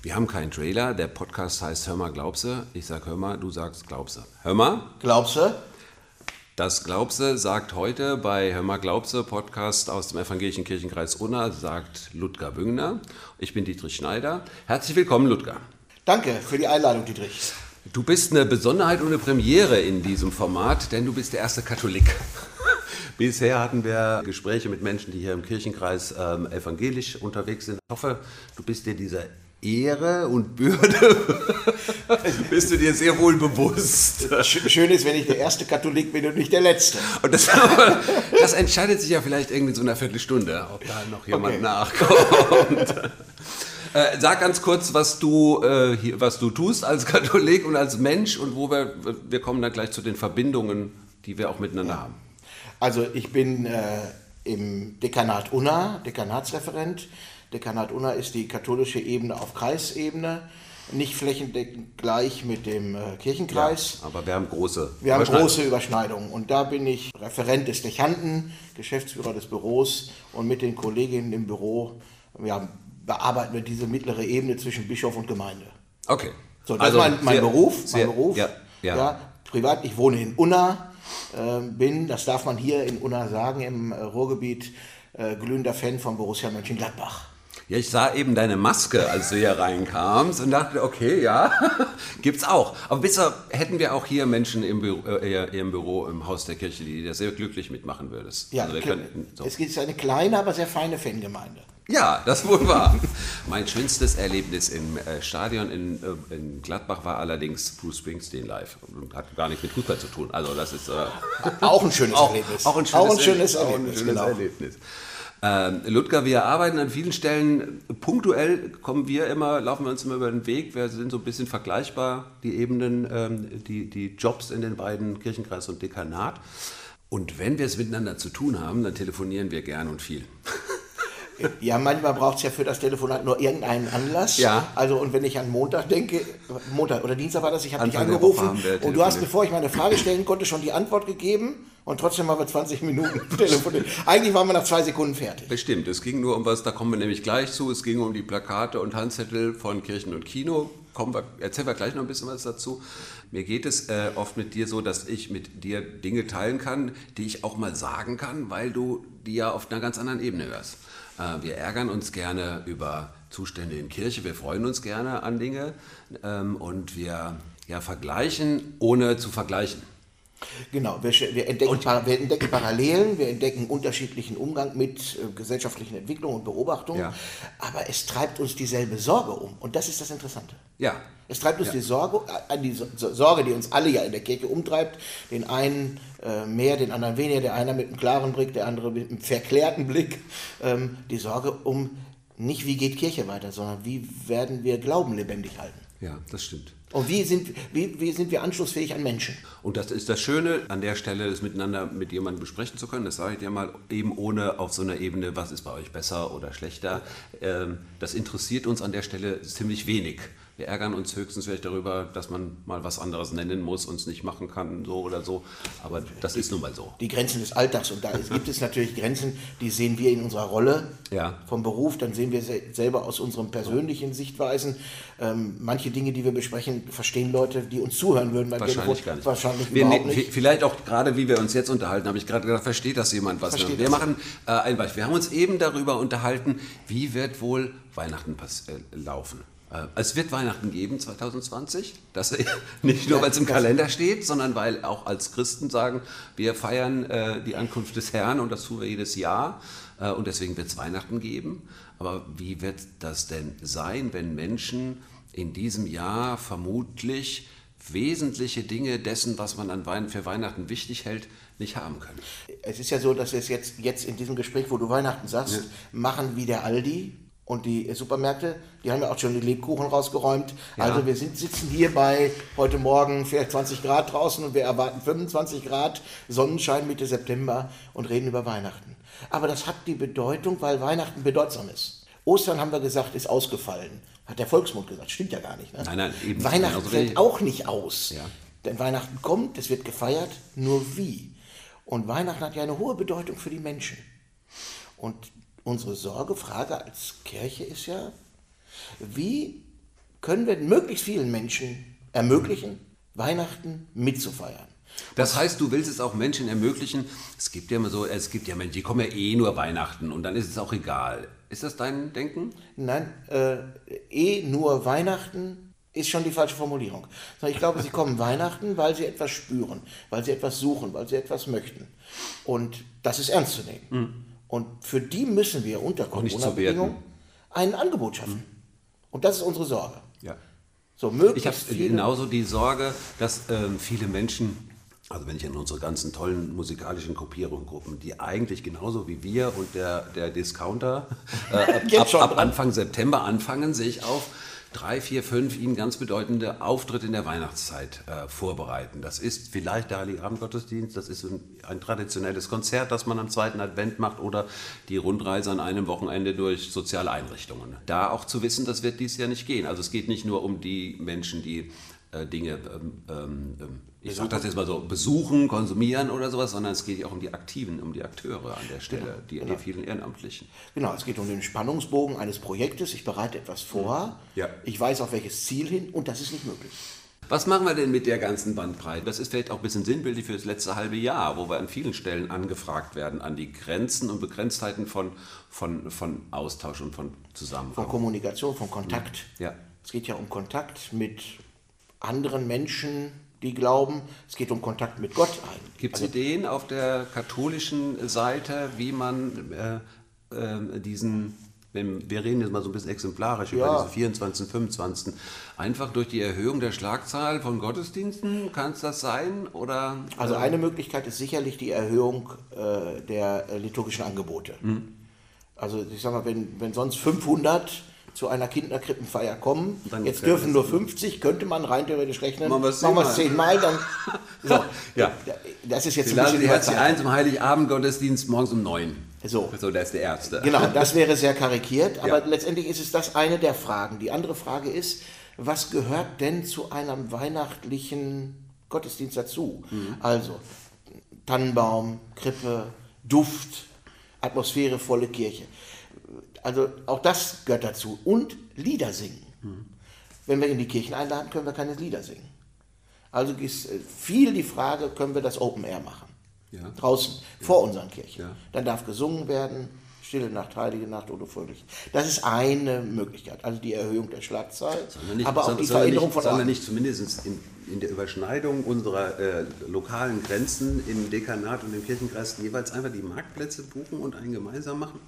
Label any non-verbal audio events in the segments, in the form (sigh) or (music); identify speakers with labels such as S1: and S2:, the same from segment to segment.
S1: Wir haben keinen Trailer. Der Podcast heißt Hör mal, glaubse. Ich sag Hör mal, du sagst glaubse. Hör mal.
S2: Glaubst
S1: Das Glaubse sagt heute bei Hör mal, glaubse Podcast aus dem Evangelischen Kirchenkreis Unna, sagt Ludger Wüngner. Ich bin Dietrich Schneider. Herzlich willkommen, Ludger.
S2: Danke für die Einladung, Dietrich.
S1: Du bist eine Besonderheit und eine Premiere in diesem Format, denn du bist der erste Katholik. (laughs) Bisher hatten wir Gespräche mit Menschen, die hier im Kirchenkreis ähm, evangelisch unterwegs sind. Ich hoffe, du bist dir dieser Ehre und Bürde, (laughs) bist du dir sehr wohl bewusst.
S2: Schön ist, wenn ich der erste Katholik bin und nicht der letzte.
S1: Und das, (laughs) das entscheidet sich ja vielleicht irgendwie in so einer Viertelstunde, ob da noch jemand
S2: Okay.
S1: nachkommt. Äh, sag ganz kurz, was du, äh, hier, was du tust als Katholik und als Mensch und wo wir, wir kommen dann gleich zu den Verbindungen, die wir auch miteinander haben.
S2: Also ich bin äh, im Dekanat Unna, Dekanatsreferent. Dekanat Unna ist die katholische Ebene auf Kreisebene, nicht flächendeckend gleich mit dem äh, Kirchenkreis.
S1: Aber wir haben große.
S2: Wir haben
S1: Überschneidungen.
S2: große Überschneidungen und da bin ich Referent des Dechanten, Geschäftsführer des Büros und mit den Kolleginnen im Büro ja, bearbeiten wir diese mittlere Ebene zwischen Bischof und Gemeinde.
S1: Okay.
S2: So, das
S1: Also
S2: ist mein, mein
S1: sehr-
S2: Beruf.
S1: sehr-
S2: mein Beruf.
S1: Ja, ja.
S2: privat, ich wohne in Unna, äh, bin, das darf man hier in Unna sagen, im äh, Ruhrgebiet, äh, glühender Fan von Borussia Mönchengladbach.
S1: Ja, ich sah eben deine Maske, als du hier reinkamst und dachte, okay, ja, (laughs) gibt's auch. Aber bisher hätten wir auch hier Menschen im Büro, äh, im Büro im Haus der Kirche, die dir sehr glücklich mitmachen würdest.
S2: Ja,
S1: also könnten, so.
S2: es ist eine kleine, aber sehr feine Fangemeinde.
S1: ja, das wohl war. (laughs) mein schönstes Erlebnis im äh, Stadion in, äh, in Gladbach war allerdings Bruce Springsteen live und hat gar nichts mit Fußball zu tun. Also das ist äh,
S2: Auch ein schönes (laughs)
S1: auch,
S2: Erlebnis.
S1: auch ein schönes,
S2: auch ein schönes
S1: Erlebnis.
S2: Erlebnis.
S1: Auch ein schönes
S2: genau.
S1: Erlebnis. Ähm, Ludger, wir arbeiten an vielen Stellen punktuell, kommen wir immer, laufen wir uns immer über den Weg. Wir sind so ein bisschen vergleichbar, die Ebenen, ähm, die, die Jobs in den beiden Kirchenkreis und Dekanat. Und wenn wir es miteinander zu tun haben, dann telefonieren wir gern und viel. (laughs)
S2: Ja, manchmal braucht es ja für das Telefonat nur irgendeinen Anlass.
S1: Ja.
S2: Also, und wenn ich an Montag denke, Montag oder Dienstag war das, ich habe dich angerufen und du hast, bevor ich meine Frage stellen konnte, schon die Antwort gegeben und trotzdem haben wir 20 Minuten (laughs) telefoniert. Eigentlich waren wir nach zwei Sekunden fertig.
S1: Bestimmt, es ging nur um was, da kommen wir nämlich gleich zu. Es ging um die Plakate und Handzettel von Kirchen und Kino. Kommen wir, erzählen wir gleich noch ein bisschen was dazu. Mir geht es äh, oft mit dir so, dass ich mit dir Dinge teilen kann, die ich auch mal sagen kann, weil du die ja auf einer ganz anderen Ebene hörst. Äh, wir ärgern uns gerne über Zustände in Kirche, wir freuen uns gerne an Dinge ähm, und wir ja, vergleichen, ohne zu vergleichen.
S2: Genau, wir, wir, entdecken, wir entdecken Parallelen, wir entdecken unterschiedlichen Umgang mit äh, gesellschaftlichen Entwicklungen und Beobachtungen,
S1: Ja.
S2: aber es treibt uns dieselbe Sorge um und das ist das Interessante.
S1: Ja,
S2: Es treibt uns die Sorge, äh, die So- So- Sorge, die uns alle ja in der Kirche umtreibt, den einen äh, mehr, den anderen weniger, der eine mit einem klaren Blick, der andere mit einem verklärten Blick, ähm, die Sorge um nicht, wie geht Kirche weiter, sondern wie werden wir Glauben lebendig halten.
S1: ja, das stimmt.
S2: Und wie sind, wie, wie sind wir anschlussfähig an Menschen?
S1: Und das ist das Schöne an der Stelle, das miteinander mit jemandem besprechen zu können. Das sage ich dir mal, eben ohne auf so einer Ebene, was ist bei euch besser oder schlechter. Ähm, Das interessiert uns an der Stelle ziemlich wenig. Wir ärgern uns höchstens vielleicht darüber, dass man mal was anderes nennen muss und es nicht machen kann, so oder so. Aber das ist nun mal so.
S2: die Grenzen des Alltags. Und da gibt es natürlich Grenzen, die sehen wir in unserer Rolle
S1: Ja.
S2: vom Beruf, dann sehen wir se- selber aus unseren persönlichen Sichtweisen. Ähm, manche Dinge, die wir besprechen, verstehen Leute, die uns zuhören würden beim
S1: Wahrscheinlich gar nicht.
S2: Wahrscheinlich
S1: wir,
S2: überhaupt
S1: ne-
S2: nicht.
S1: Vielleicht auch gerade, wie wir uns jetzt unterhalten, habe ich gerade gedacht, versteht das jemand was?
S2: Versteht
S1: wir
S2: das.
S1: machen äh, ein Beispiel. Wir haben uns eben darüber unterhalten, wie wird wohl Weihnachten pass äh, laufen. Äh, es wird Weihnachten geben 2020. Das (laughs) nicht nur,
S2: Ja,
S1: weil es im Kalender steht, sondern weil auch als Christen sagen, wir feiern äh, die Ankunft des Herrn und das tun wir jedes Jahr. Äh, und deswegen wird es Weihnachten geben. Aber wie wird das denn sein, wenn Menschen in diesem Jahr vermutlich wesentliche Dinge dessen, was man an Wein für Weihnachten wichtig hält, nicht haben können.
S2: Es ist ja so, dass wir es jetzt, jetzt in diesem Gespräch, wo du Weihnachten sagst, machen wie der Aldi und die Supermärkte, die haben ja auch schon die Lebkuchen rausgeräumt.
S1: Ja.
S2: Also wir sind, sitzen hier bei heute Morgen vielleicht 20 Grad draußen und wir erwarten 25 Grad Sonnenschein Mitte September und reden über Weihnachten. Aber das hat die Bedeutung, weil Weihnachten bedeutsam ist. Ostern haben wir gesagt, ist ausgefallen. Hat der Volksmund gesagt. Stimmt ja gar nicht. Ne?
S1: Nein, nein, eben.
S2: Weihnachten
S1: Genauso
S2: fällt auch nicht aus.
S1: Ja.
S2: Denn Weihnachten kommt, es wird gefeiert, nur wie. Und Weihnachten hat ja eine hohe Bedeutung für die Menschen. Und unsere Sorge, Frage als Kirche ist ja, wie können wir möglichst vielen Menschen ermöglichen, Weihnachten mitzufeiern.
S1: Das heißt, du willst es auch Menschen ermöglichen. Es gibt ja immer so, es gibt ja Menschen, die kommen ja eh nur Weihnachten und dann ist es auch egal. Ist das dein Denken?
S2: Nein, äh, eh nur Weihnachten ist schon die falsche Formulierung. Ich glaube, sie kommen (laughs) Weihnachten, weil sie etwas spüren, weil sie etwas suchen, weil sie etwas möchten. Und das ist ernst zu nehmen. Mhm. Und für die müssen wir unter Corona-Bedingungen ein Angebot schaffen. Mhm. Und das ist unsere Sorge.
S1: Ja. So, ich habe genauso die Sorge, dass ähm, viele Menschen also wenn ich an unsere ganzen tollen musikalischen Gruppierungen, die eigentlich genauso wie wir und der, der Discounter äh, (laughs) ab, ab, Anfang September anfangen, sich auf drei, vier, fünf ihnen ganz bedeutende Auftritte in der Weihnachtszeit äh, vorbereiten. Das ist vielleicht der Heiligabendgottesdienst, das ist ein, ein, traditionelles Konzert, das man am zweiten Advent macht oder die Rundreise an einem Wochenende durch soziale Einrichtungen. Da auch zu wissen, das wird dies Jahr nicht gehen. Also es geht nicht nur um die Menschen, die äh, Dinge, ähm, ähm, ähm ich sage das jetzt mal so, besuchen, konsumieren oder sowas, sondern es geht ja auch um die Aktiven, um die Akteure an der Stelle, genau, die, genau. die vielen Ehrenamtlichen.
S2: Genau, es geht um den Spannungsbogen eines Projektes. Ich bereite etwas vor, ja. ich weiß auf welches Ziel hin und das ist nicht möglich.
S1: Was machen wir denn mit der ganzen Bandbreite? Das ist vielleicht auch ein bisschen sinnbildlich für das letzte halbe Jahr, wo wir an vielen Stellen angefragt werden an die Grenzen und Begrenztheiten von, von, von Austausch und von Zusammenhang.
S2: Von Kommunikation, von Kontakt. Ja. Es geht ja um Kontakt mit anderen Menschen, die glauben, es geht um Kontakt mit Gott ein.
S1: Gibt es also, Ideen auf der katholischen Seite, wie man äh, äh, diesen, wenn, wir reden jetzt mal so ein bisschen exemplarisch ja. über diese 24. 25. Einfach durch die Erhöhung der Schlagzahl von Gottesdiensten, kann es das sein? Oder,
S2: also äh, eine Möglichkeit ist sicherlich die Erhöhung äh, der liturgischen Angebote. Mhm. Also ich sage mal, wenn, wenn sonst 500 zu einer Kinderkrippenfeier kommen. Jetzt dürfen nur 50, könnte man rein theoretisch rechnen. Machen wir es zehnmal, zehnmal dann. (laughs) So.
S1: ja. Das ist jetzt Sie ein bisschen die Herz ein zum Heiligabend-Gottesdienst morgens um neun. So. so, der ist der Erste.
S2: Genau, das wäre sehr karikiert, (laughs) aber ja. letztendlich ist es das eine der Fragen. Die andere Frage ist, was gehört denn zu einem weihnachtlichen Gottesdienst dazu? Mhm. Also Tannenbaum, Krippe, Duft, atmosphärevolle Kirche. Also auch das gehört dazu. Und Lieder singen. Mhm. Wenn wir in die Kirchen einladen, können wir keine Lieder singen. Also ist äh, viel die Frage, können wir das Open Air machen? Ja. Draußen, ja. vor unseren Kirchen. Ja. Dann darf gesungen werden, Stille Nacht, Heilige Nacht oder Fröhlich. Das ist eine Möglichkeit, also die Erhöhung der Schlagzahl,
S1: nicht, aber auch die Veränderung von Sondern nicht zumindest in, in der Überschneidung unserer äh, lokalen Grenzen im Dekanat und im Kirchenkreis jeweils einfach die Marktplätze buchen und einen gemeinsam machen?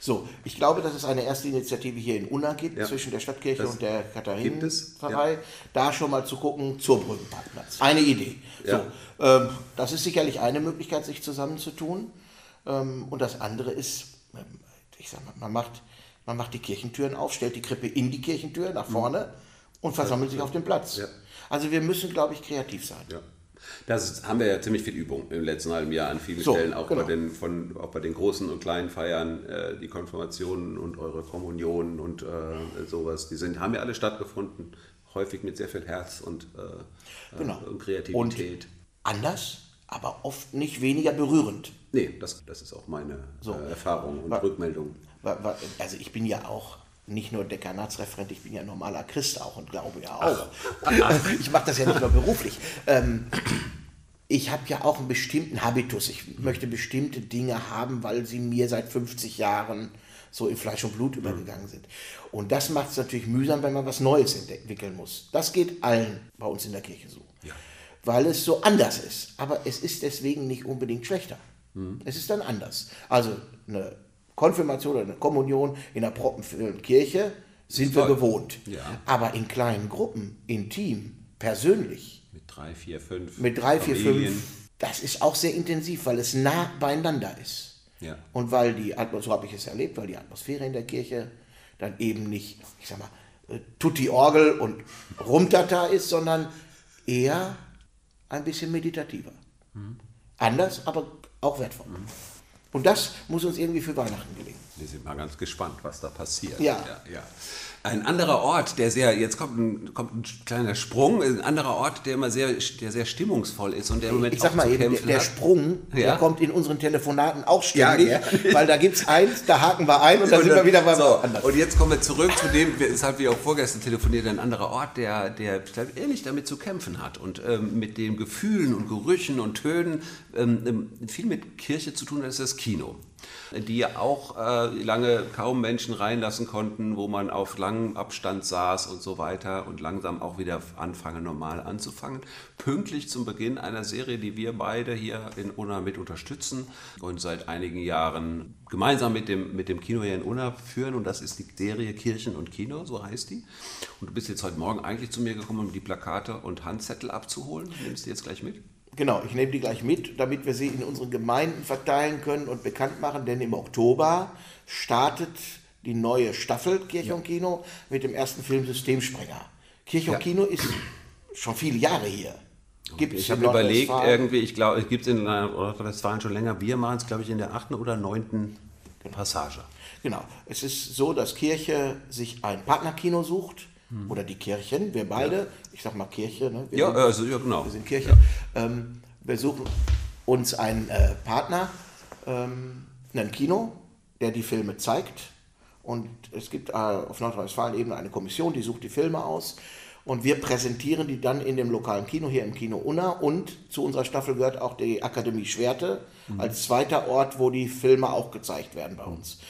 S2: So, ich glaube, dass es eine erste Initiative hier in Unna gibt, ja. zwischen der Stadtkirche das und der Katharinenpfarrei, ja. da schon mal zu gucken zur Brückenparkplatz. Eine Idee. Ja. So, ähm, das ist sicherlich eine Möglichkeit, sich zusammenzutun. Ähm, und das andere ist, ich sag mal, man macht, man macht die Kirchentüren auf, stellt die Krippe in die Kirchentür nach vorne und versammelt sich auf dem Platz. Also wir müssen, glaube ich, kreativ sein.
S1: Das haben wir ja ziemlich viel Übung im letzten halben Jahr an vielen so, Stellen, auch, genau. bei den, von, auch bei den großen und kleinen Feiern, äh, die Konfirmationen und eure Kommunionen und äh, sowas, die sind, haben ja alle stattgefunden, häufig mit sehr viel Herz und, äh, genau. und Kreativität. Und
S2: anders, aber oft nicht weniger berührend.
S1: Nee, das, das ist auch meine so. Äh, Erfahrung und war, Rückmeldung.
S2: War, war, also ich bin ja auch nicht nur Dekanatsreferent, ich bin ja normaler Christ auch und glaube ja auch. (laughs) ich mache das ja nicht nur beruflich. Ähm, ich habe ja auch einen bestimmten Habitus. Ich möchte bestimmte Dinge haben, weil sie mir seit 50 Jahren so in Fleisch und Blut übergegangen sind. Und das macht es natürlich mühsam, wenn man was Neues entwickeln muss. Das geht allen bei uns in der Kirche so. Ja. Weil es so anders ist. Aber es ist deswegen nicht unbedingt schlechter. Mhm. Es ist dann anders. Also eine Konfirmation oder eine Kommunion in einer proppenvollen Kirche sind wir gewohnt. Ja. Aber in kleinen Gruppen, intim, persönlich.
S1: Mit drei, vier, fünf.
S2: Mit drei, Familien. vier, fünf. Das ist auch sehr intensiv, weil es nah beieinander ist. Ja. Und weil die, so habe ich es erlebt, weil die Atmosphäre in der Kirche dann eben nicht, ich sag mal, äh, Tutti Orgel und Rumtata ist, sondern eher ein bisschen meditativer. Mhm. Anders, aber auch wertvoll. Und das muss uns irgendwie für Weihnachten gelingen.
S1: Wir sind mal ganz gespannt, was da passiert.
S2: Ja.
S1: ja, ja. Ein anderer Ort, der sehr, jetzt kommt ein, kommt ein kleiner Sprung, ein anderer Ort, der immer sehr, der sehr stimmungsvoll ist und der im Moment
S2: Ich sag mal eben, der, der. Sprung,
S1: Ja.
S2: der kommt in unseren Telefonaten auch ständig,
S1: Ja, gerne. (laughs)
S2: weil da gibt es eins, da haken wir ein und dann sind wir wieder bei
S1: so,
S2: anders.
S1: Und jetzt kommen wir zurück zu dem, weshalb wir auch vorgestern telefoniert, ein anderer Ort, der, der ich glaub, ähnlich damit zu kämpfen hat und ähm, mit den Gefühlen und Gerüchen und Tönen ähm, ähm, viel mit Kirche zu tun hat, ist das Kino. Die auch äh, lange kaum Menschen reinlassen konnten, wo man auf langem Abstand saß und so weiter und langsam auch wieder anfangen, normal anzufangen. Pünktlich zum Beginn einer Serie, die wir beide hier in Unna mit unterstützen und seit einigen Jahren gemeinsam mit dem, mit dem Kino hier in Unna führen. Und das ist die Serie Kirchen und Kino, so heißt die. Und du bist jetzt heute Morgen eigentlich zu mir gekommen, um die Plakate und Handzettel abzuholen. Nimmst du jetzt gleich mit?
S2: Genau, ich nehme die gleich mit, damit wir sie in unseren Gemeinden verteilen können und bekannt machen, denn im Oktober startet die neue Staffel Kirche und Kino mit dem ersten Film Systemsprenger. Kirche
S1: Ja.
S2: und Kino ist schon viele Jahre hier. Gibt es
S1: Ich habe überlegt, irgendwie, ich glaube, es gibt es in Nordrhein-Westfalen schon länger. Wir machen es, glaube ich, in der achten oder neunten Passage.
S2: Genau. Es ist so, dass Kirche sich ein Partnerkino sucht. Oder die Kirchen, wir beide. Ich sag mal Kirche. Ne? Wir
S1: Ja,
S2: sind,
S1: also, ja genau.
S2: wir sind Kirche. Ähm, wir suchen uns einen äh, Partner, ähm, ein Kino, der die Filme zeigt. Und es gibt äh, auf Nordrhein-Westfalen-Ebene eine Kommission, die sucht die Filme aus. Und wir präsentieren die dann in dem lokalen Kino, hier im Kino Unna. Und zu unserer Staffel gehört auch die Akademie Schwerte als zweiter Ort, wo die Filme auch gezeigt werden bei uns. Ähm,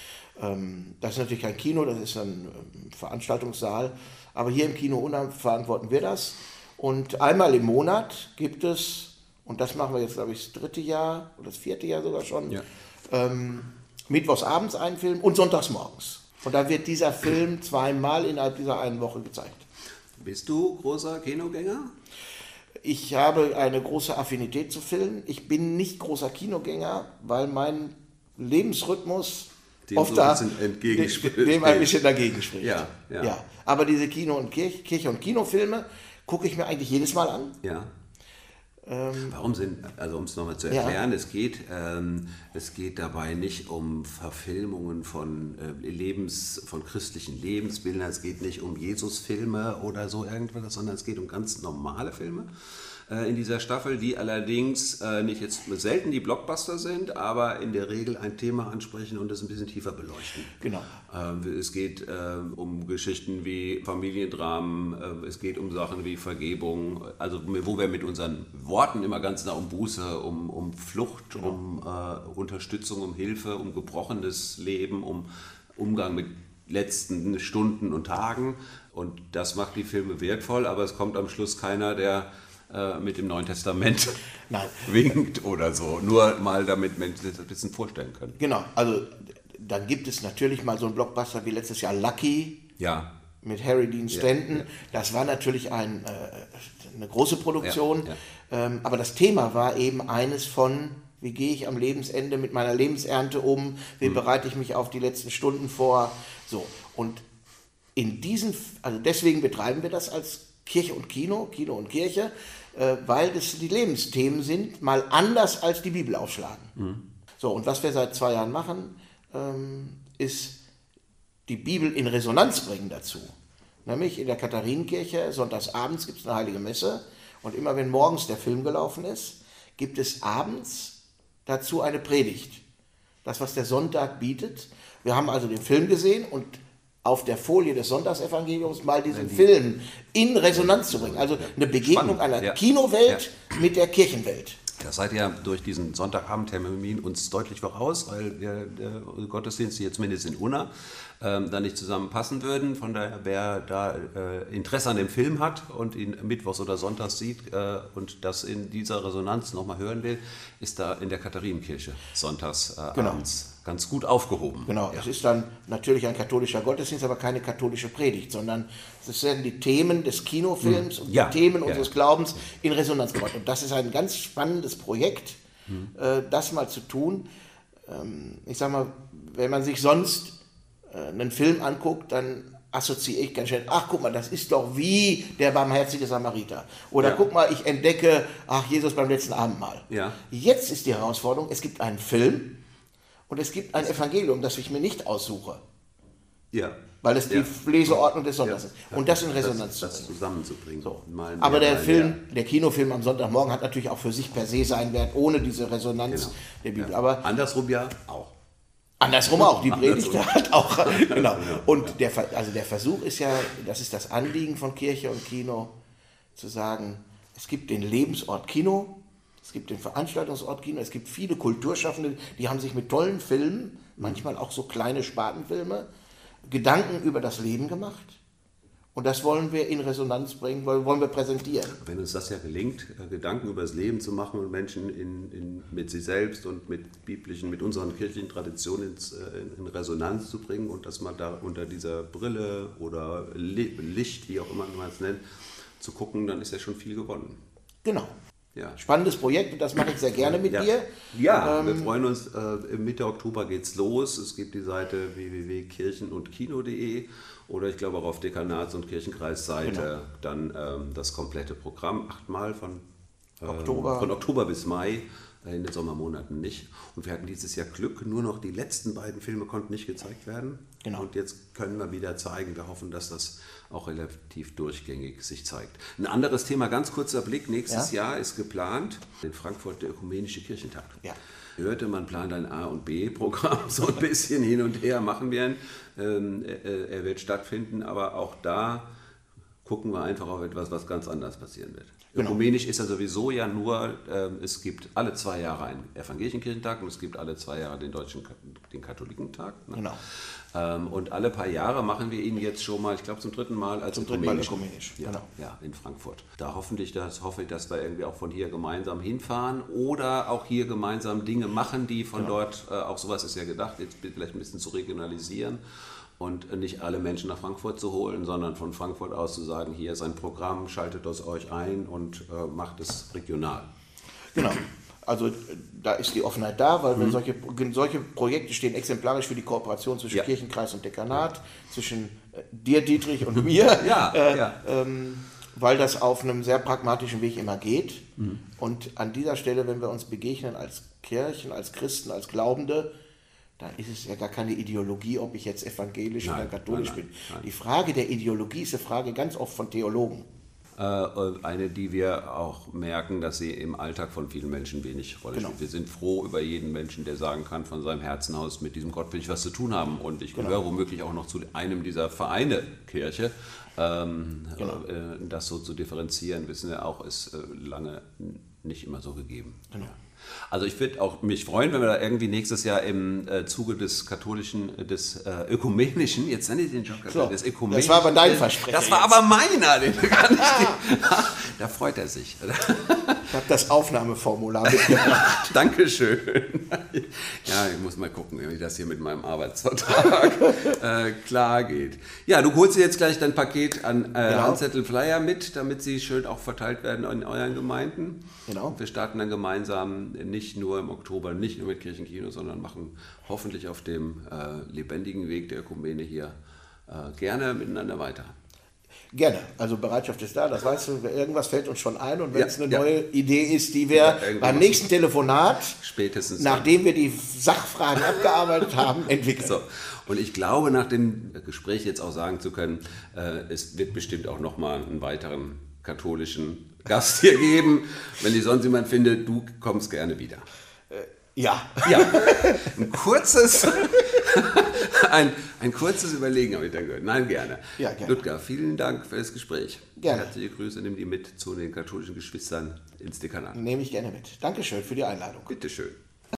S2: das ist natürlich kein Kino, das ist ein ähm, Veranstaltungssaal. Aber hier im Kino Unna verantworten wir das. Und einmal im Monat gibt es, und das machen wir jetzt, glaube ich, das dritte Jahr oder das vierte Jahr sogar schon,
S1: Ja.
S2: ähm, mittwochs abends einen Film und sonntags morgens. Und da wird dieser Film zweimal innerhalb dieser einen Woche gezeigt.
S1: Bist du großer Kinogänger?
S2: Ich habe eine große Affinität zu Filmen. Ich bin nicht großer Kinogänger, weil mein Lebensrhythmus
S1: Dem
S2: oft
S1: so ein
S2: da
S1: bisschen entgegenspricht.
S2: dem dem ein bisschen dagegen spricht.
S1: Ja, ja.
S2: Aber diese Kino- und Kirche, Kirche- und Kinofilme gucke ich mir eigentlich jedes Mal an.
S1: Ja. Warum sind, also um es nochmal zu
S2: Ähm, Ja.
S1: erklären, es, geht, ähm, es geht dabei nicht um Verfilmungen von äh, Lebens, von christlichen Lebensbildern, es geht nicht um Jesusfilme oder so irgendwas, sondern es geht um ganz normale Filme äh, in dieser Staffel, die allerdings äh, nicht jetzt selten die Blockbuster sind, aber in der Regel ein Thema ansprechen und es ein bisschen tiefer beleuchten.
S2: Genau.
S1: Ähm, Es geht ähm, um Geschichten wie Familiendramen, äh, es geht um Sachen wie Vergebung, also wo wir mit unseren Worten immer ganz nah um Buße, um, um Flucht, um äh, Unterstützung, um Hilfe, um gebrochenes Leben, um Umgang mit letzten Stunden und Tagen. Und das macht die Filme wertvoll, aber es kommt am Schluss keiner, der äh, mit dem Neuen Testament (laughs)
S2: Nein. (laughs)
S1: winkt oder so. Nur mal damit Menschen sich das ein bisschen vorstellen können.
S2: Genau, also dann gibt es natürlich mal so einen Blockbuster wie letztes Jahr Lucky
S1: Ja,
S2: mit Harry Dean Stanton.
S1: ja.
S2: Das war natürlich ein, äh, eine große Produktion,
S1: Ja,
S2: Ähm, aber das Thema war eben eines von, wie gehe ich am Lebensende mit meiner Lebensernte um,
S1: Hm.
S2: wie bereite ich mich auf die letzten Stunden vor, so. Und in diesen, also deswegen betreiben wir das als Kirche und Kino, Kino und Kirche, äh, weil das die Lebensthemen sind, mal anders als die Bibel aufschlagen. So, und was wir seit zwei Jahren machen, ähm, ist die Bibel in Resonanz bringen dazu. Nämlich in der Katharinenkirche, sonntagsabends gibt es eine heilige Messe und immer wenn morgens der Film gelaufen ist, gibt es abends dazu eine Predigt. Das, was der Sonntag bietet. Wir haben also den Film gesehen und auf der Folie des Sonntagsevangeliums mal diesen Film in Resonanz zu bringen. Also eine Begegnung
S1: Spannend,
S2: einer
S1: ja.
S2: Kinowelt mit der Kirchenwelt.
S1: Da seid ihr durch diesen Sonntagabendtermin uns deutlich voraus, weil wir der Gottesdienste jetzt zumindest in Unna ähm, da nicht zusammenpassen würden. Von daher, wer da äh, Interesse an dem Film hat und ihn mittwochs oder sonntags sieht äh, und das in dieser Resonanz nochmal hören will, ist da in der Katharinenkirche sonntags äh,
S2: Genau.
S1: abends ganz gut aufgehoben.
S2: Genau,
S1: Ja.
S2: es ist dann natürlich ein katholischer Gottesdienst, aber keine katholische Predigt, sondern es werden die Themen des Kinofilms und
S1: Hm. Ja,
S2: die Themen
S1: ja.
S2: unseres Glaubens in Resonanz gebracht. Und das ist ein ganz spannendes Projekt,
S1: Hm.
S2: äh, das mal zu tun. Ähm, ich sag mal, wenn man sich sonst äh, einen Film anguckt, dann assoziiere ich ganz schnell, ach guck mal, das ist doch wie der barmherzige Samariter. Oder
S1: Ja.
S2: guck mal, ich entdecke, ach Jesus beim letzten Abendmahl.
S1: Ja.
S2: Jetzt ist die Herausforderung, es gibt einen Film Und es gibt ein Evangelium, das ich mir nicht aussuche,
S1: Ja.
S2: weil es die
S1: Ja.
S2: Leseordnung des Sonntags ist.
S1: Ja.
S2: Und das in Resonanz
S1: das,
S2: zu
S1: das
S2: bringen.
S1: zusammenzubringen.
S2: So.
S1: Mal mehr,
S2: Aber der
S1: mal
S2: Film,
S1: mehr.
S2: der Kinofilm am Sonntagmorgen hat natürlich auch für sich per se seinen Wert, ohne diese Resonanz
S1: Genau.
S2: der Bibel. Aber
S1: Andersrum ja auch.
S2: Andersrum auch, die. Predigt hat auch, (laughs) genau. Und der, also der Versuch ist ja, das ist das Anliegen von Kirche und Kino, zu sagen, es gibt den Lebensort Kino, es gibt den Veranstaltungsort Kino, es gibt viele Kulturschaffende, die haben sich mit tollen Filmen, manchmal auch so kleine Spatenfilme, Gedanken über das Leben gemacht. Und das wollen wir in Resonanz bringen, wollen wir präsentieren.
S1: Wenn uns das ja gelingt, äh, Gedanken über das Leben zu machen und Menschen in, in, mit sich selbst und mit biblischen, mit unseren kirchlichen Traditionen ins, äh, in, Resonanz zu bringen und das mal da unter dieser Brille oder Li Licht, wie auch immer man es nennt, zu gucken, dann ist ja schon viel gewonnen.
S2: Genau.
S1: Ja.
S2: Spannendes Projekt und das mache ich sehr gerne mit
S1: ja.
S2: dir.
S1: Ja,
S2: Ähm,
S1: wir freuen uns. Äh, Mitte Oktober geht's los. Es gibt die Seite www.kirchenundkino.de oder ich glaube auch auf Dekanats- und Kirchenkreisseite
S2: Genau.
S1: dann ähm, das komplette Programm, achtmal von ähm,
S2: Oktober.
S1: von Oktober bis Mai. Äh, In den Sommermonaten nicht. Und wir hatten dieses Jahr Glück, nur noch die letzten beiden Filme konnten nicht gezeigt werden.
S2: Genau.
S1: Und jetzt können wir wieder zeigen. Wir hoffen, dass das auch relativ durchgängig sich zeigt. Ein anderes Thema, ganz kurzer Blick. Nächstes
S2: Ja.
S1: Jahr ist geplant in Frankfurt der Ökumenische Kirchentag.
S2: Ja.
S1: Hörte, man plant ein A- und B-Programm, (laughs) so ein bisschen hin und her machen wir ihn. Ähm, er, er wird stattfinden, aber auch da gucken wir einfach auf etwas, was ganz anders passieren wird.
S2: Genau.
S1: Ökumenisch ist ja sowieso ja nur, ähm, es gibt alle zwei Jahre einen evangelischen Kirchentag und es gibt alle zwei Jahre den deutschen den Katholikentag. Ne?
S2: Genau.
S1: Ähm, und alle paar Jahre machen wir ihn jetzt schon mal, ich glaube zum dritten Mal als
S2: Zum dritten Mal
S1: ökumenisch, Ja,
S2: genau.
S1: ja, in Frankfurt. Da hoffentlich, das hoffe ich, dass wir irgendwie auch von hier gemeinsam hinfahren oder auch hier gemeinsam Dinge machen, die von
S2: Genau.
S1: dort, äh, auch sowas ist ja gedacht, jetzt vielleicht ein bisschen zu regionalisieren und nicht alle Menschen nach Frankfurt zu holen, sondern von Frankfurt aus zu sagen, hier ist ein Programm, schaltet das euch ein und äh, macht es regional.
S2: Genau. Also da ist die Offenheit da, weil
S1: Mhm.
S2: solche, solche Projekte stehen exemplarisch für die Kooperation zwischen
S1: Ja.
S2: Kirchenkreis und Dekanat, zwischen äh, dir, Dietrich, und (laughs) mir.
S1: Ja,
S2: äh,
S1: ja.
S2: Ähm, weil das auf einem sehr pragmatischen Weg immer geht.
S1: Mhm.
S2: Und an dieser Stelle, wenn wir uns begegnen als Kirchen, als Christen, als Glaubende, dann ist es ja gar keine Ideologie, ob ich jetzt evangelisch
S1: Nein,
S2: oder katholisch
S1: nein, nein,
S2: bin. Die Frage der Ideologie ist eine Frage ganz oft von Theologen.
S1: Äh, Eine, die wir auch merken, dass sie im Alltag von vielen Menschen wenig Rolle
S2: Genau.
S1: spielt. Wir sind froh über jeden Menschen, der sagen kann, von seinem Herzen aus, mit diesem Gott will ich was zu tun haben. Und ich
S2: Genau.
S1: gehöre womöglich auch noch zu einem dieser Vereine Kirche. Ähm,
S2: Genau.
S1: äh, das so zu differenzieren, wissen wir auch, ist äh, lange nicht immer so gegeben.
S2: Genau.
S1: Also ich würde auch mich freuen, wenn wir da irgendwie nächstes Jahr im äh, Zuge des katholischen, äh, des äh, ökumenischen, jetzt nenne ich den Joker,
S2: So,
S1: des
S2: das
S1: ökumenischen.
S2: war aber dein Versprechen
S1: Das war
S2: jetzt.
S1: aber meiner, den kann ich dir. (laughs) Da freut er sich.
S2: Ich habe das Aufnahmeformular (laughs) mitgebracht.
S1: Dankeschön. Ja, ich muss mal gucken, wie das hier mit meinem Arbeitsvertrag (laughs) äh, klar geht. Ja, du holst dir jetzt gleich dein Paket an äh,
S2: Genau.
S1: Handzettel Flyer mit, damit sie schön auch verteilt werden in euren Gemeinden.
S2: Genau.
S1: Wir starten dann gemeinsam nicht nur im Oktober, nicht nur mit Kirchenkino, sondern machen hoffentlich auf dem äh, lebendigen Weg der Ökumene hier äh, gerne miteinander weiter.
S2: Gerne. Also Bereitschaft ist da, das weißt du, irgendwas fällt uns schon ein und wenn
S1: Ja,
S2: es eine
S1: ja.
S2: neue Idee ist, die wir
S1: Ja,
S2: beim nächsten Telefonat,
S1: Spätestens.
S2: nachdem wir die Sachfragen abgearbeitet haben, (laughs) entwickeln.
S1: So. Und ich glaube, nach dem Gespräch jetzt auch sagen zu können, äh, es wird bestimmt auch nochmal einen weiteren katholischen Gast hier (laughs) geben. Wenn ich sonst jemand finde, du kommst gerne wieder.
S2: Ja,
S1: Ja, (laughs) ein kurzes, (laughs) ein, ein kurzes Überlegen habe ich da gehört. Nein, gerne.
S2: Ja, gerne.
S1: Ludger, vielen Dank für das Gespräch.
S2: Gerne.
S1: Herzliche Grüße, nimm die mit zu den katholischen Geschwistern ins Dekanat.
S2: nehme ich gerne mit. Dankeschön für die Einladung.
S1: Bitteschön.